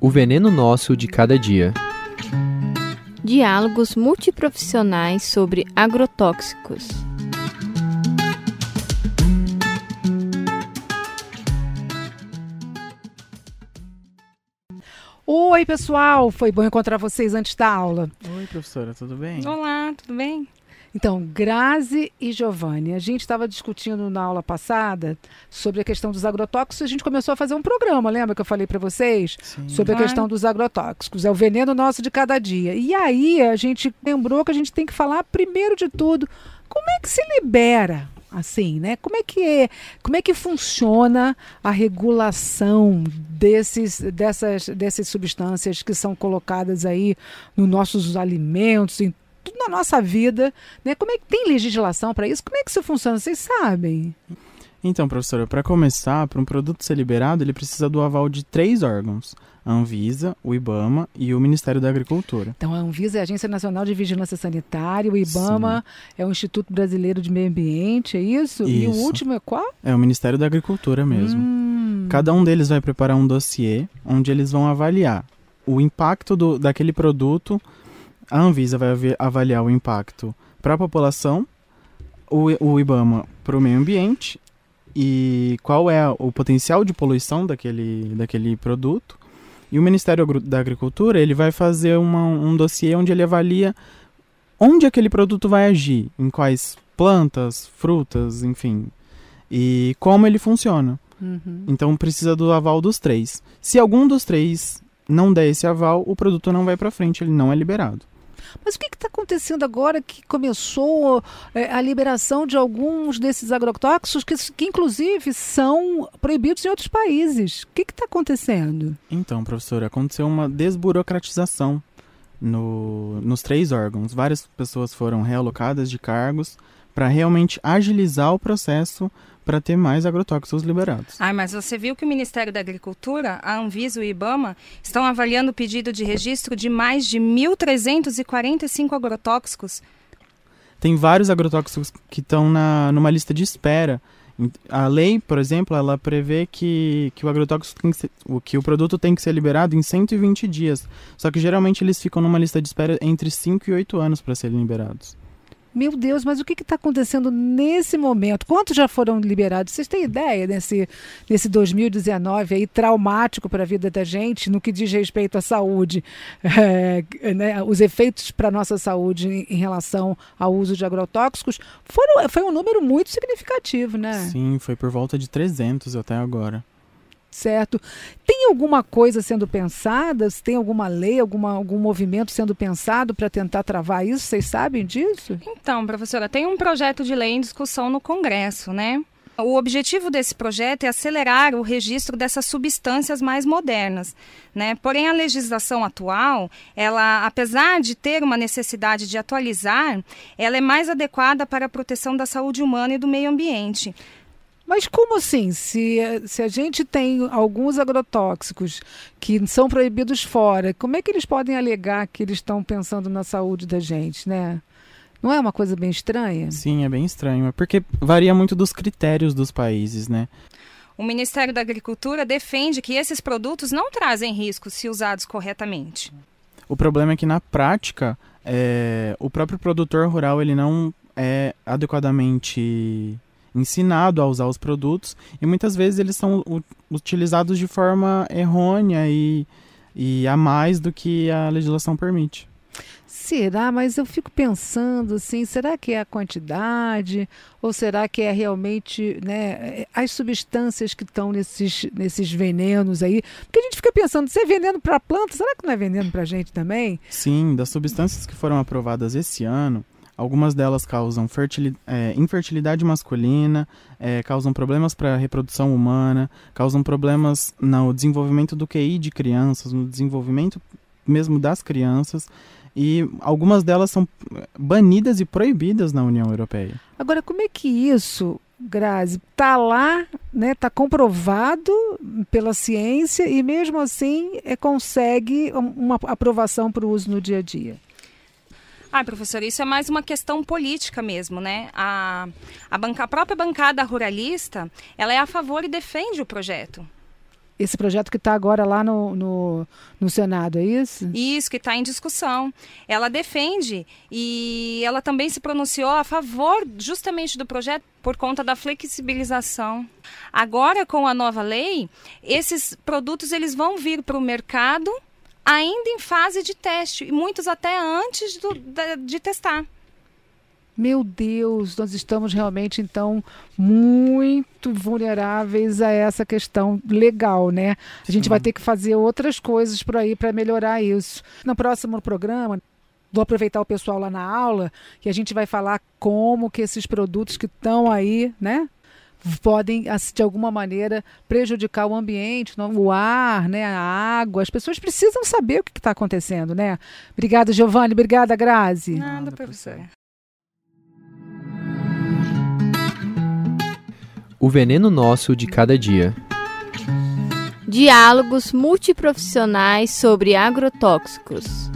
O veneno nosso de cada dia. Diálogos multiprofissionais sobre agrotóxicos. Oi, pessoal! Foi bom encontrar vocês antes da aula. Oi, professora, tudo bem? Olá, tudo bem? Então, Grazi e Giovanni, a gente estava discutindo na aula passada sobre a questão dos agrotóxicos. A gente começou a fazer um programa, lembra que eu falei para vocês? Sim. Sobre Claro. a questão dos agrotóxicos. É o veneno nosso de cada dia. E aí a gente lembrou que a gente tem que falar, primeiro de tudo, como é que se libera assim, né? Como é que é, como é que funciona a regulação desses, dessas, dessas substâncias que são colocadas aí nos nossos alimentos, em tudo na nossa vida, né? Como é que tem legislação para isso? Como é que isso funciona? Vocês sabem? Então, professora, para começar, para um produto ser liberado, ele precisa do aval de três órgãos: a Anvisa, o IBAMA e o Ministério da Agricultura. Então, a Anvisa é a Agência Nacional de Vigilância Sanitária, o IBAMA é o Instituto Brasileiro de Meio Ambiente, é isso? E o Isso. último é qual? É o Ministério da Agricultura mesmo. Hum. Cada um deles vai preparar um dossiê onde eles vão avaliar o impacto do, daquele produto. A Anvisa vai avaliar o impacto para a população, o, o IBAMA para o meio ambiente e qual é o potencial de poluição daquele, daquele produto. E o Ministério da Agricultura ele vai fazer uma- um dossiê onde ele avalia onde aquele produto vai agir, em quais plantas, frutas, enfim, e como ele funciona. Uhum. Então precisa do aval dos três. Se algum dos três não der esse aval, o produto não vai para frente, ele não é liberado. Mas o que está acontecendo agora que começou é, a liberação de alguns desses agrotóxicos que, que, inclusive, são proibidos em outros países? O que está acontecendo? Então, professora, aconteceu uma desburocratização no, nos três órgãos. Várias pessoas foram realocadas de cargos para realmente agilizar o processo para ter mais agrotóxicos liberados. Ai, mas você viu que o Ministério da Agricultura, a Anvisa e o IBAMA estão avaliando o pedido de registro de mais de 1.345 agrotóxicos. Tem vários agrotóxicos que estão na, numa lista de espera. A lei, por exemplo, ela prevê que, que o agrotóxico tem que ser, que o produto tem que ser liberado em 120 dias. Só que geralmente eles ficam numa lista de espera entre 5 e 8 anos para serem liberados. Meu Deus, mas o que está acontecendo nesse momento? Quantos já foram liberados? Vocês têm ideia desse, desse 2019 aí traumático para a vida da gente no que diz respeito à saúde, É, né, os efeitos para a nossa saúde em, em relação ao uso de agrotóxicos? Foram, foi um número muito significativo, né? Sim, foi por volta de 300 até agora. Certo. Tem alguma coisa sendo pensada? Tem alguma lei, alguma, algum movimento sendo pensado para tentar travar isso? Vocês sabem disso? Então, professora, tem um projeto de lei em discussão no Congresso, né? O objetivo desse projeto é acelerar o registro dessas substâncias mais modernas, né? Porém, a legislação atual, ela, apesar de ter uma necessidade de atualizar, ela é mais adequada para a proteção da saúde humana e do meio ambiente. Mas como assim? Se, se a gente tem alguns agrotóxicos que são proibidos fora, como é que eles podem alegar que eles estão pensando na saúde da gente, né? Não é uma coisa bem estranha? Sim, é bem estranho, é porque varia muito dos critérios dos países, né? O Ministério da Agricultura defende que esses produtos não trazem riscos se usados corretamente. O problema é que na prática, é, o próprio produtor rural ele não é adequadamente ensinado a usar os produtos e muitas vezes eles são utilizados de forma errônea e, e a mais do que a legislação permite. Será? Mas eu fico pensando assim, será que é a quantidade ou será que é realmente né, as substâncias que estão nesses, nesses venenos aí? Porque a gente fica pensando, se é veneno para a planta, será que não é veneno para a gente também? Sim, das substâncias que foram aprovadas esse ano, algumas delas causam é, infertilidade masculina, é, causam problemas para a reprodução humana, causam problemas no desenvolvimento do QI de crianças, no desenvolvimento mesmo das crianças, e algumas delas são banidas e proibidas na União Europeia. Agora, como é que isso, Grazi, está lá, né, está comprovado pela ciência e mesmo assim é, consegue um- uma aprovação para o uso no dia a dia? Ah, professora, isso é mais uma questão política mesmo, né? A, a, banca, a própria bancada ruralista, ela é a favor e defende o projeto. Esse projeto que está agora lá no, no, no, Senado, é isso? Isso, que está em discussão. Ela defende e ela também se pronunciou a favor justamente do projeto por conta da flexibilização. Agora, com a nova lei, esses produtos eles vão vir para o mercado ainda em fase de teste, e muitos até antes do, de, de testar. Meu Deus, nós estamos realmente então muito vulneráveis a essa questão legal, né? A gente vai ter que fazer outras coisas por aí para melhorar isso. No próximo programa, vou aproveitar o pessoal lá na aula e a gente vai falar como que esses produtos que estão aí, né? Podem de alguma maneira prejudicar o ambiente, o ar, né, a água. As pessoas precisam saber o que está acontecendo, né? Obrigada, Giovanni. Obrigada, Grazi. Nada, professor. O veneno nosso de cada dia. Diálogos multiprofissionais sobre agrotóxicos.